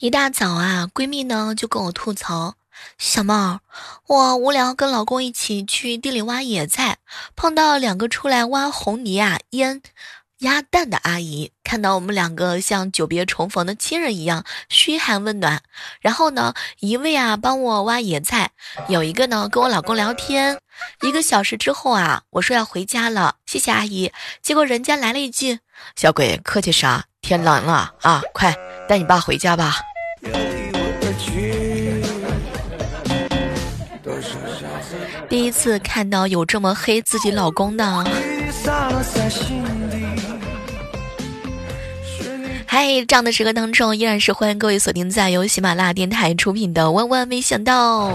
一大早啊，闺蜜呢就跟我吐槽：“小妹儿，我无聊跟老公一起去地里挖野菜，碰到两个出来挖红泥啊、腌鸭蛋的阿姨，看到我们两个像久别重逢的亲人一样嘘寒问暖。然后呢，一位啊帮我挖野菜，有一个呢跟我老公聊天。一个小时之后啊，我说要回家了，谢谢阿姨。结果人家来了一句：小鬼，客气啥？天冷了啊，快带你爸回家吧。”第一次看到有这么黑自己老公的。嗨，这样的时刻当中，依然是欢迎各位锁定在由喜马拉雅电台出品的《万万没想到》。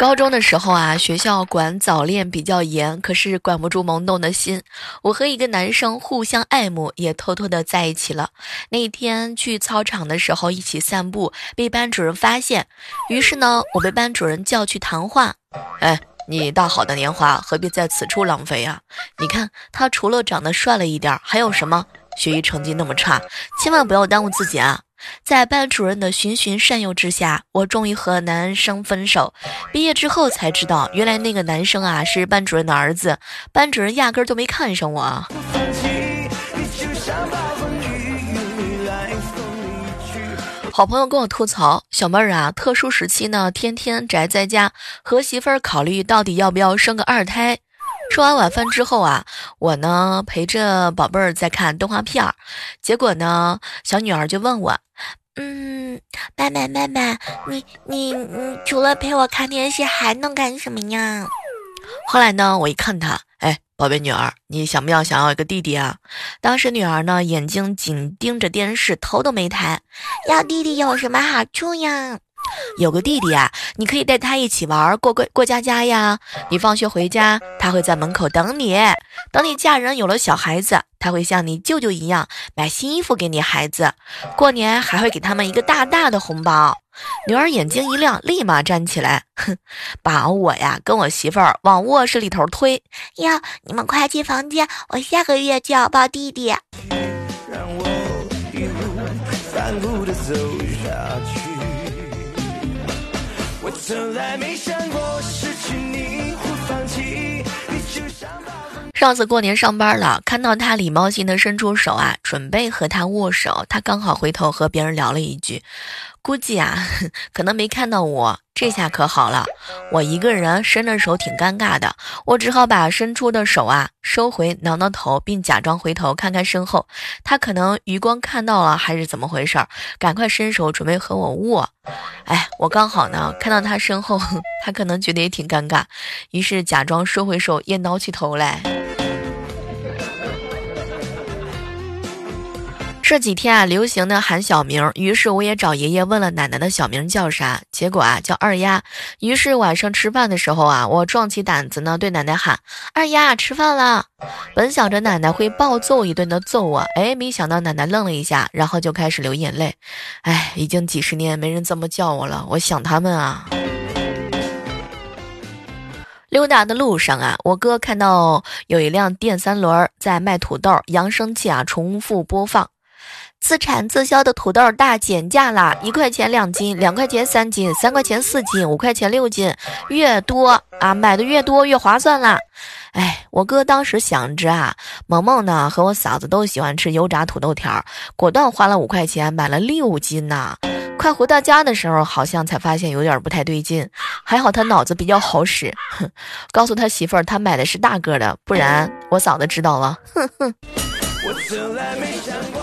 高中的时候啊，学校管早恋比较严，可是管不住萌动的心。我和一个男生互相爱慕，也偷偷的在一起了。那天去操场的时候一起散步，被班主任发现，于是呢，我被班主任叫去谈话。哎，你大好的年华何必在此处浪费啊？你看他除了长得帅了一点，还有什么？学习成绩那么差，千万不要耽误自己啊！在班主任的循循善诱之下，我终于和男生分手。毕业之后才知道，原来那个男生啊是班主任的儿子，班主任压根儿就没看上我。好朋友跟我吐槽：“小妹儿啊，特殊时期呢，天天宅在家，和媳妇儿考虑到底要不要生个二胎。”吃完晚饭之后啊，我呢陪着宝贝儿在看动画片儿，结果呢，小女儿就问我：“嗯，妹妹妹妹，你你你除了陪我看电视还能干什么呀？”后来呢，我一看她，哎，宝贝女儿，你想不想想要一个弟弟啊？当时女儿呢眼睛紧盯着电视，头都没抬。要弟弟有什么好处呀？有个弟弟啊，你可以带他一起玩过过过家家呀。你放学回家，他会在门口等你。等你嫁人有了小孩子，他会像你舅舅一样买新衣服给你孩子。过年还会给他们一个大大的红包。女儿眼睛一亮，立马站起来，哼，把我呀跟我媳妇儿往卧室里头推。呀，你们快进房间，我下个月就要抱弟弟。我从来没想过失去你或放弃你就像上次过年上班了，看到他礼貌性的伸出手啊，准备和他握手，他刚好回头和别人聊了一句。估计啊，可能没看到我，这下可好了。我一个人伸着手挺尴尬的，我只好把伸出的手啊收回，挠挠头，并假装回头看看身后。他可能余光看到了，还是怎么回事？赶快伸手准备和我握。哎，我刚好呢看到他身后，他可能觉得也挺尴尬，于是假装收回手，也挠起头来。这几天啊，流行的喊小名，于是我也找爷爷问了奶奶的小名叫啥，结果啊叫二丫。于是晚上吃饭的时候啊，我壮起胆子呢，对奶奶喊：“二丫，吃饭了。”本想着奶奶会暴揍一顿的揍我，哎，没想到奶奶愣了一下，然后就开始流眼泪。哎，已经几十年没人这么叫我了，我想他们啊。溜达的路上啊，我哥看到有一辆电三轮在卖土豆，扬声器啊重复播放。自产自销的土豆大减价啦！一块钱两斤，两块钱三斤，三块钱四斤，五块钱六斤，越多啊，买的越多越划算啦！哎，我哥当时想着啊，萌萌呢和我嫂子都喜欢吃油炸土豆条，果断花了五块钱买了六斤呐！快回到家的时候，好像才发现有点不太对劲，还好他脑子比较好使，哼，告诉他媳妇儿他买的是大个的，不然我嫂子知道了，哼哼。我从来没想过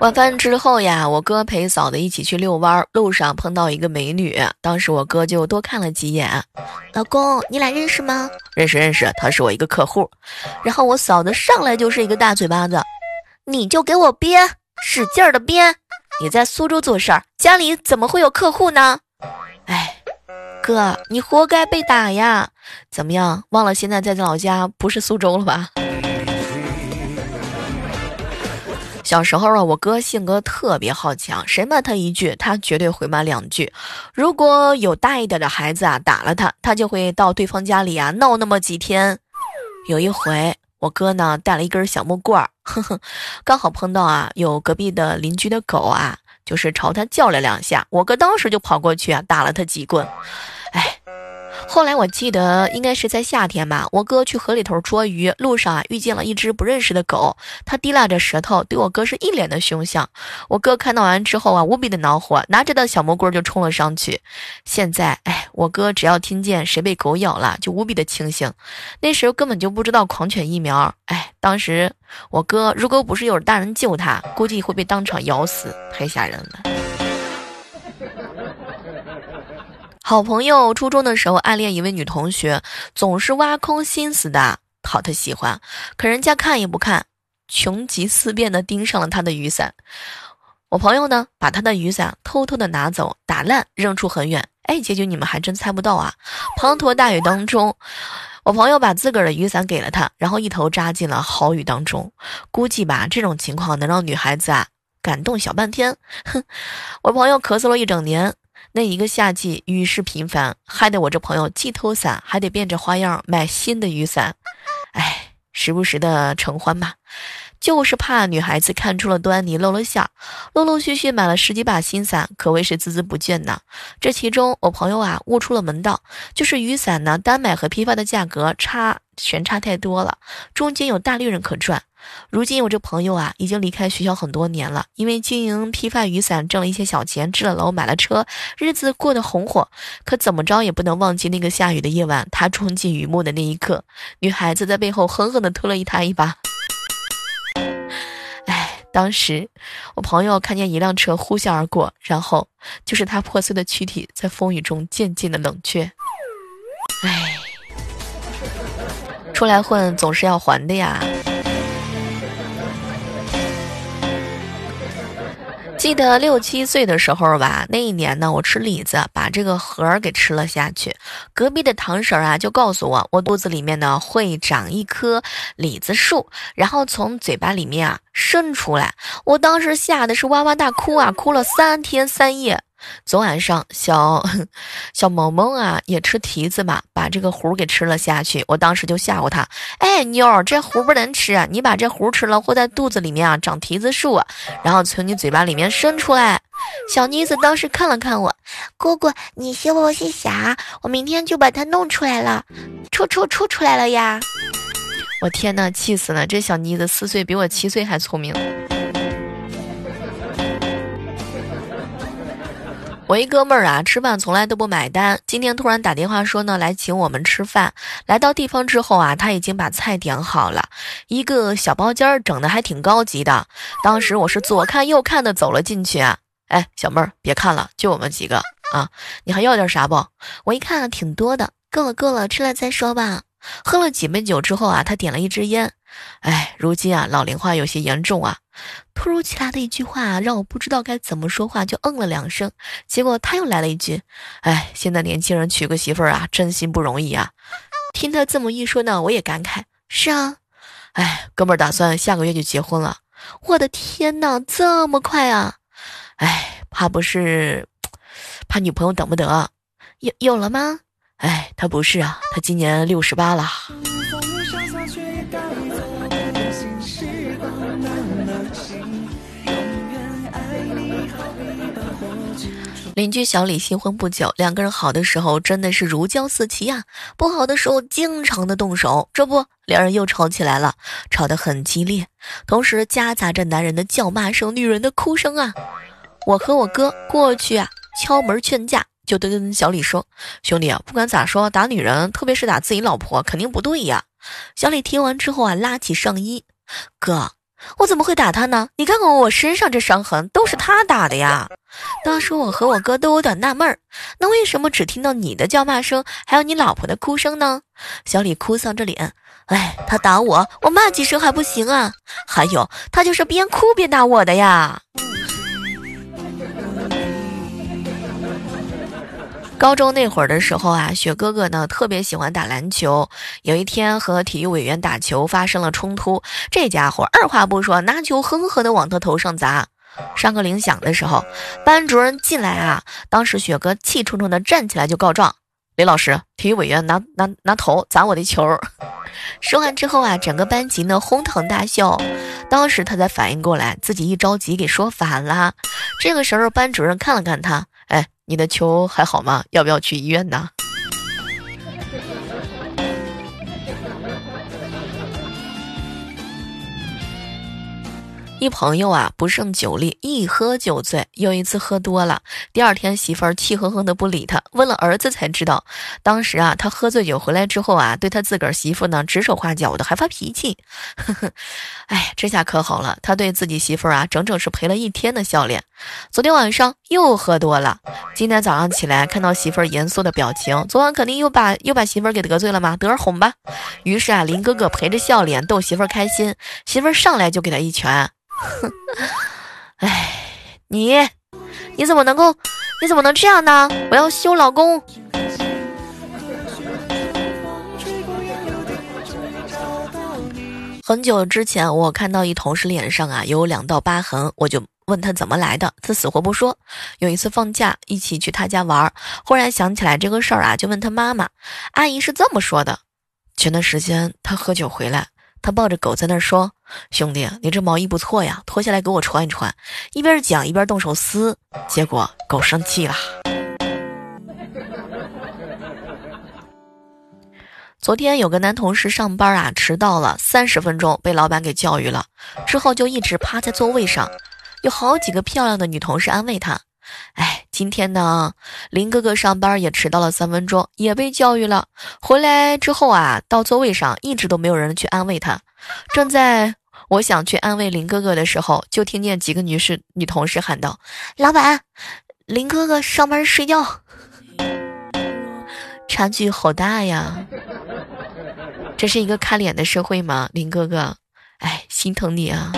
晚饭之后呀，我哥陪嫂子一起去遛弯，路上碰到一个美女，当时我哥就多看了几眼。老公，你俩认识吗？认识认识，他是我一个客户。然后我嫂子上来就是一个大嘴巴子，你就给我编，使劲儿的编。你在苏州做事儿，家里怎么会有客户呢？哎，哥，你活该被打呀！怎么样，忘了现在在老家不是苏州了吧？小时候啊，我哥性格特别好强，谁骂他一句，他绝对回骂两句。如果有大一点的孩子啊打了他，他就会到对方家里啊闹那么几天。有一回，我哥呢带了一根小木棍儿，呵呵，刚好碰到啊，有隔壁的邻居的狗啊，就是朝他叫了两下，我哥当时就跑过去啊，打了他几棍。后来我记得应该是在夏天吧，我哥去河里头捉鱼，路上啊遇见了一只不认识的狗，它提拉着舌头对我哥是一脸的凶相。我哥看到完之后啊，无比的恼火，拿着的小木棍就冲了上去。现在哎，我哥只要听见谁被狗咬了，就无比的清醒。那时候根本就不知道狂犬疫苗，哎，当时我哥如果不是有大人救他，估计会被当场咬死，太吓人了。好朋友初中的时候暗恋一位女同学，总是挖空心思的讨她喜欢，可人家看也不看，穷极思变的盯上了她的雨伞。我朋友呢，把他的雨伞偷偷的拿走，打烂扔出很远。哎，结局你们还真猜不到啊！滂沱大雨当中，我朋友把自个儿的雨伞给了他，然后一头扎进了豪雨当中。估计吧，这种情况能让女孩子啊感动小半天。哼，我朋友咳嗽了一整年。那一个夏季雨势频繁，害得我这朋友既偷伞，还得变着花样买新的雨伞。哎，时不时的承欢吧，就是怕女孩子看出了端倪露了馅儿。陆陆续续买了十几把新伞，可谓是孜孜不倦呢。这其中，我朋友啊悟出了门道，就是雨伞呢单买和批发的价格差悬差太多了，中间有大利润可赚。如今我这朋友啊，已经离开学校很多年了，因为经营批发雨伞挣了一些小钱，置了楼，买了车，日子过得红火。可怎么着也不能忘记那个下雨的夜晚，他冲进雨幕的那一刻，女孩子在背后狠狠地推了一他一把。当时我朋友看见一辆车呼啸而过，然后就是他破碎的躯体在风雨中渐渐的冷却。哎，出来混总是要还的呀。记得六七岁的时候吧，那一年呢，我吃李子，把这个核儿给吃了下去。隔壁的堂婶啊，就告诉我，我肚子里面呢会长一棵李子树，然后从嘴巴里面啊伸出来。我当时吓得是哇哇大哭啊，哭了三天三夜。昨晚上，小小萌萌啊也吃提子嘛，把这个核给吃了下去。我当时就吓唬他：“哎，妞儿，这核不能吃，啊你把这核吃了会在肚子里面啊长提子树，然后从你嘴巴里面伸出来。”小妮子当时看了看我，姑姑，你笑我些啥？我明天就把它弄出来了，出出出出来了呀！我天呐，气死了！这小妮子四岁，比我七岁还聪明。我一哥们儿啊，吃饭从来都不买单，今天突然打电话说呢，来请我们吃饭。来到地方之后啊，他已经把菜点好了，一个小包间儿，整的还挺高级的。当时我是左看右看的走了进去啊，哎，小妹儿别看了，就我们几个啊，你还要点啥不？我一看挺多的，够了够了，吃了再说吧。喝了几杯酒之后啊，他点了一支烟。哎，如今啊，老龄化有些严重啊。突如其来的一句话让我不知道该怎么说话，就嗯了两声。结果他又来了一句：“哎，现在年轻人娶个媳妇儿啊，真心不容易啊。”听他这么一说呢，我也感慨：“是啊，哎，哥们儿打算下个月就结婚了。我的天哪，这么快啊！哎，怕不是怕女朋友等不得？有有了吗？哎，他不是啊，他今年六十八了。”邻居小李新婚不久，两个人好的时候真的是如胶似漆呀，不好的时候经常的动手。这不，两人又吵起来了，吵得很激烈，同时夹杂着男人的叫骂声、女人的哭声啊。我和我哥过去啊，敲门劝架，就跟小李说：“兄弟啊，不管咋说，打女人，特别是打自己老婆，肯定不对呀。”小李听完之后啊，拉起上衣，哥。我怎么会打他呢？你看看我身上这伤痕，都是他打的呀！当时我和我哥都有点纳闷儿，那为什么只听到你的叫骂声，还有你老婆的哭声呢？小李哭丧着脸，哎，他打我，我骂几声还不行啊？还有，他就是边哭边打我的呀！高中那会儿的时候啊，雪哥哥呢特别喜欢打篮球。有一天和体育委员打球发生了冲突，这家伙二话不说拿球狠狠地往他头上砸。上课铃响的时候，班主任进来啊，当时雪哥气冲冲地站起来就告状：“李老师，体育委员拿拿拿头砸我的球。说完之后啊，整个班级呢哄堂大笑。当时他才反应过来，自己一着急给说反了。这个时候，班主任看了看他，你的球还好吗？要不要去医院呢？一朋友啊，不胜酒力，一喝就醉。又一次喝多了，第二天媳妇儿气哼哼的不理他。问了儿子才知道，当时啊，他喝醉酒回来之后啊，对他自个儿媳妇呢指手画脚的，还发脾气。呵呵，哎，这下可好了，他对自己媳妇儿啊，整整是赔了一天的笑脸。昨天晚上又喝多了，今天早上起来看到媳妇儿严肃的表情，昨晚肯定又把又把媳妇儿给得罪了吗？得儿哄吧。于是啊，林哥哥陪着笑脸逗媳妇儿开心，媳妇儿上来就给他一拳。哼，哎，你你怎么能够，你怎么能这样呢？我要休老公。很久之前，我看到一同事脸上啊有两道疤痕，我就问他怎么来的，他死活不说。有一次放假一起去他家玩，忽然想起来这个事儿啊，就问他妈妈，阿姨是这么说的：前段时间他喝酒回来。他抱着狗在那儿说：“兄弟，你这毛衣不错呀，脱下来给我穿一穿。”一边讲一边动手撕，结果狗生气了。昨天有个男同事上班啊，迟到了三十分钟，被老板给教育了，之后就一直趴在座位上，有好几个漂亮的女同事安慰他。哎，今天呢，林哥哥上班也迟到了三分钟，也被教育了。回来之后啊，到座位上一直都没有人去安慰他。正在我想去安慰林哥哥的时候，就听见几个女士、女同事喊道：“老板，林哥哥上班睡觉。”差距好大呀！这是一个看脸的社会吗，林哥哥？哎，心疼你啊！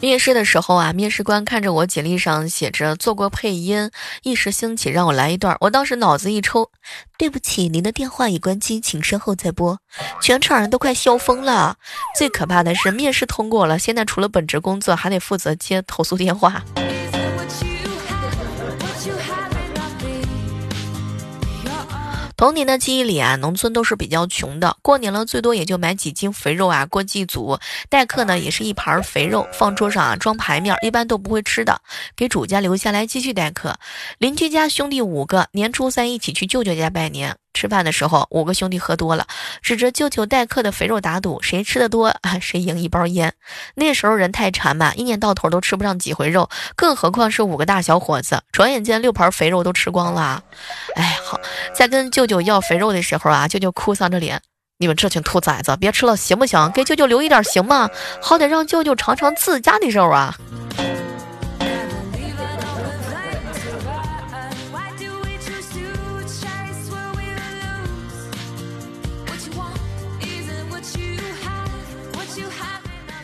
面试的时候啊，面试官看着我简历上写着做过配音，一时兴起让我来一段。我当时脑子一抽，对不起，您的电话已关机，请稍后再拨。全场人都快笑疯了。最可怕的是，面试通过了，现在除了本职工作，还得负责接投诉电话。童年的记忆里啊，农村都是比较穷的，过年了最多也就买几斤肥肉啊过祭祖，待客呢也是一盘肥肉放桌上啊装牌面，一般都不会吃的，给主家留下来继续待客。邻居家兄弟五个，年初三一起去舅舅家拜年。吃饭的时候，五个兄弟喝多了，指着舅舅待客的肥肉打赌，谁吃的多啊，谁赢一包烟。那时候人太馋嘛，一年到头都吃不上几回肉，更何况是五个大小伙子。转眼间六盘肥肉都吃光了。哎，好，在跟舅舅要肥肉的时候啊，舅舅哭丧着脸：“你们这群兔崽子，别吃了行不行？给舅舅留一点行吗？好歹让舅舅尝尝自家的肉啊。”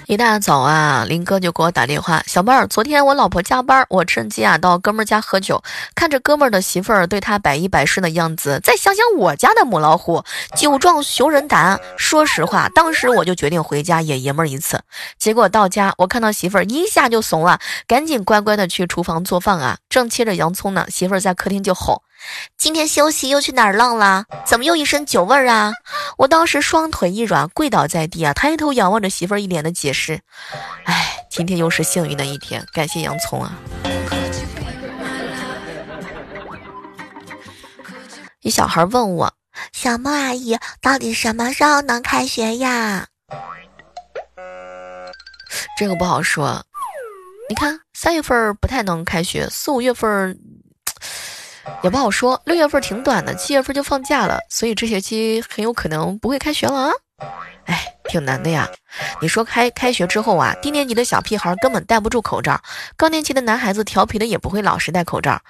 一大早啊，林哥就给我打电话：“小妹儿，昨天我老婆加班，我趁机啊到哥们儿家喝酒，看着哥们儿的媳妇儿对他百依百顺的样子，再想想我家的母老虎，酒壮熊人胆。说实话，当时我就决定回家也爷们儿一次。结果到家，我看到媳妇儿一下就怂了，赶紧乖乖的去厨房做饭啊，正切着洋葱呢，媳妇儿在客厅就吼。”今天休息又去哪儿浪了？怎么又一身酒味儿啊？我当时双腿一软，跪倒在地啊，抬头仰望着媳妇儿，一脸的解释。哎，今天又是幸运的一天，感谢洋葱啊！一小孩问我：“小莫阿姨，到底什么时候能开学呀？”这个不好说。你看，三月份不太能开学，四五月份。也不好说，六月份挺短的，七月份就放假了，所以这学期很有可能不会开学了啊！哎，挺难的呀。你说开开学之后啊，低年级的小屁孩根本戴不住口罩，高年级的男孩子调皮的也不会老实戴口罩，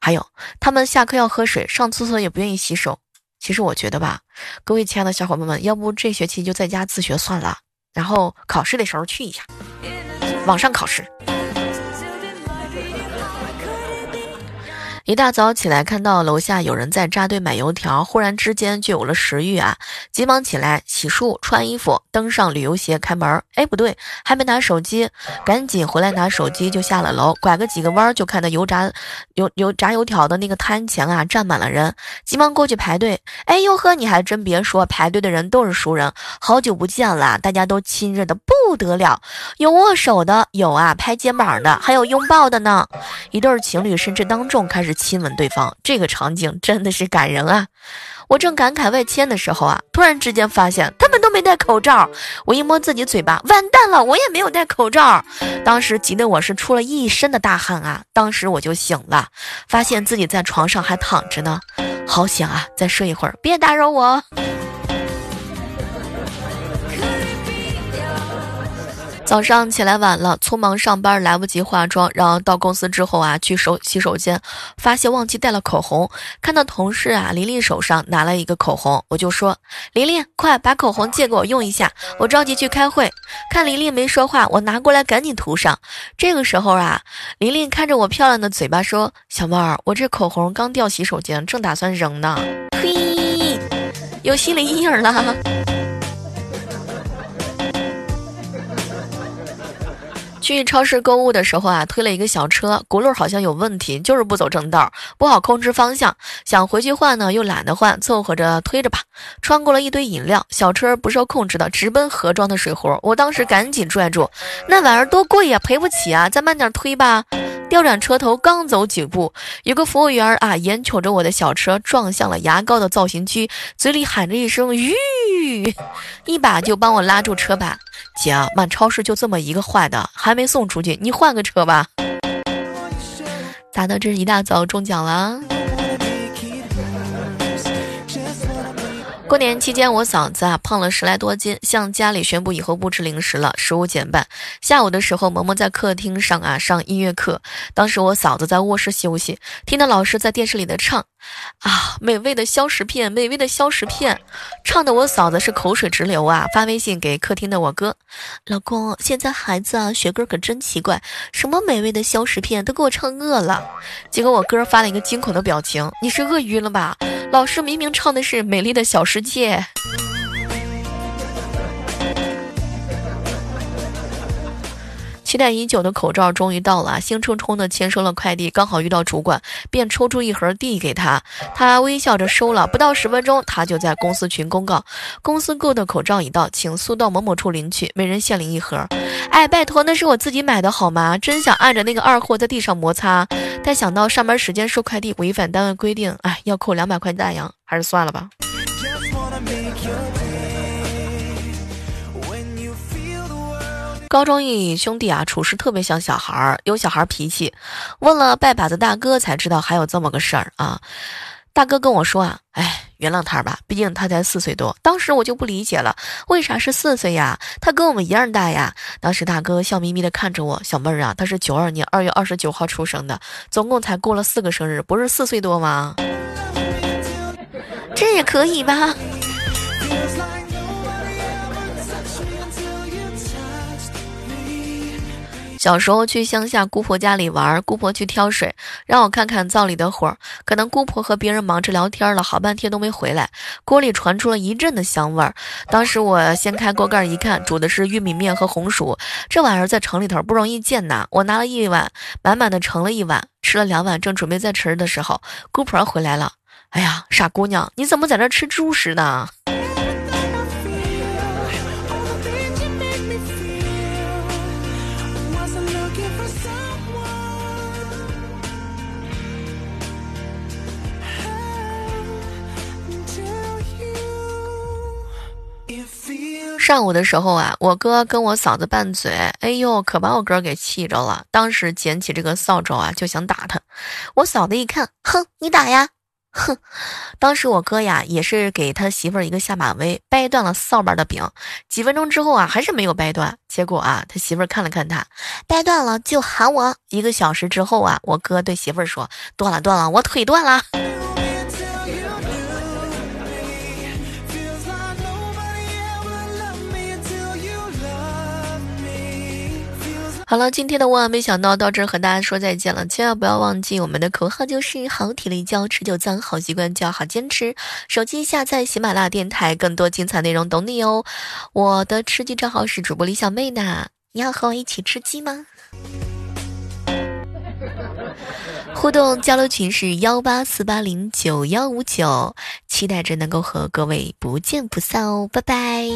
还有他们下课要喝水，上厕所也不愿意洗手。其实我觉得吧，各位亲爱的小伙伴们，要不这学期就在家自学算了，然后考试的时候去一下，网上考试。一大早起来，看到楼下有人在扎堆买油条，忽然之间就有了食欲啊！急忙起来洗漱、穿衣服，登上旅游鞋，开门。哎，不对，还没拿手机，赶紧回来拿手机，就下了楼。拐个几个弯，就看到油炸油油炸油条的那个摊前啊，站满了人，急忙过去排队。哎呦呵，你还真别说，排队的人都是熟人，好久不见了，大家都亲热的不得了，有握手的，有啊拍肩膀的，还有拥抱的呢。一对情侣甚至当众开始。亲吻对方，这个场景真的是感人啊！我正感慨万千的时候啊，突然之间发现他们都没戴口罩。我一摸自己嘴巴，完蛋了，我也没有戴口罩。当时急得我是出了一身的大汗啊！当时我就醒了，发现自己在床上还躺着呢，好险啊，再睡一会儿，别打扰我。早上起来晚了，匆忙上班来不及化妆，然后到公司之后啊，去手洗手间，发现忘记带了口红。看到同事啊，琳琳手上拿了一个口红，我就说：“琳琳，快把口红借给我用一下，我着急去开会。”看琳琳没说话，我拿过来赶紧涂上。这个时候啊，琳琳看着我漂亮的嘴巴说：“小妹儿，我这口红刚掉洗手间，正打算扔呢。”嘿，有心理阴影了。去超市购物的时候啊，推了一个小车，轱辘好像有问题，就是不走正道，不好控制方向。想回去换呢，又懒得换，凑合着推着吧。穿过了一堆饮料，小车不受控制的直奔盒装的水壶。我当时赶紧拽住，那玩意儿多贵呀，赔不起啊，再慢点推吧。调转车头，刚走几步，有个服务员啊，眼瞅着我的小车撞向了牙膏的造型区，嘴里喊着一声“吁”，一把就帮我拉住车把。姐，满超市就这么一个坏的，还没送出去，你换个车吧。咋的？这是一大早中奖了？过年期间，我嫂子啊胖了十来多斤，向家里宣布以后不吃零食了，食物减半。下午的时候，萌萌在客厅上啊上音乐课，当时我嫂子在卧室休息，听到老师在电视里的唱，啊，美味的消食片，美味的消食片，唱的我嫂子是口水直流啊，发微信给客厅的我哥，老公，现在孩子啊学歌可真奇怪，什么美味的消食片都给我唱饿了，结果我哥发了一个惊恐的表情，你是饿晕了吧？老师明明唱的是美丽的小世界。期待已久的口罩终于到了，兴冲冲的签收了快递，刚好遇到主管，便抽出一盒递给他。他微笑着收了，不到十分钟，他就在公司群公告：公司购的口罩已到，请速到某某处领取，每人限领一盒。哎，拜托，那是我自己买的好吗？真想按着那个二货在地上摩擦，但想到上班时间收快递违反单位规定，哎，要扣两百块大洋，还是算了吧。高中一兄弟啊，处事特别像小孩儿，有小孩脾气。问了拜把子大哥，才知道还有这么个事儿啊。大哥跟我说啊，哎，原谅他吧，毕竟他才四岁多。当时我就不理解了，为啥是四岁呀？他跟我们一样大呀。当时大哥笑眯眯的看着我，小妹儿啊，他是九二年二月二十九号出生的，总共才过了四个生日，不是四岁多吗？这也可以吧？小时候去乡下姑婆家里玩，姑婆去挑水，让我看看灶里的火。可能姑婆和别人忙着聊天了，好半天都没回来。锅里传出了一阵的香味儿。当时我掀开锅盖一看，煮的是玉米面和红薯。这玩意儿在城里头不容易见呐。我拿了一碗，满满的盛了一碗，吃了两碗，正准备再吃的时候，姑婆回来了。哎呀，傻姑娘，你怎么在这吃猪食呢？上午的时候啊，我哥跟我嫂子拌嘴，哎呦，可把我哥给气着了。当时捡起这个扫帚啊，就想打他。我嫂子一看，哼，你打呀，哼。当时我哥呀，也是给他媳妇儿一个下马威，掰断了扫把的柄。几分钟之后啊，还是没有掰断。结果啊，他媳妇儿看了看他，掰断了就喊我。一个小时之后啊，我哥对媳妇儿说：断了，断了，我腿断了。好了，今天的万万没想到到这儿和大家说再见了，千万不要忘记我们的口号就是好体力就要持久战，好习惯就要好坚持。手机下载喜马拉雅电台，更多精彩内容等你哦。我的吃鸡账号是主播李小妹呢，你要和我一起吃鸡吗？互动交流群是幺八四八零九幺五九，期待着能够和各位不见不散哦，拜拜。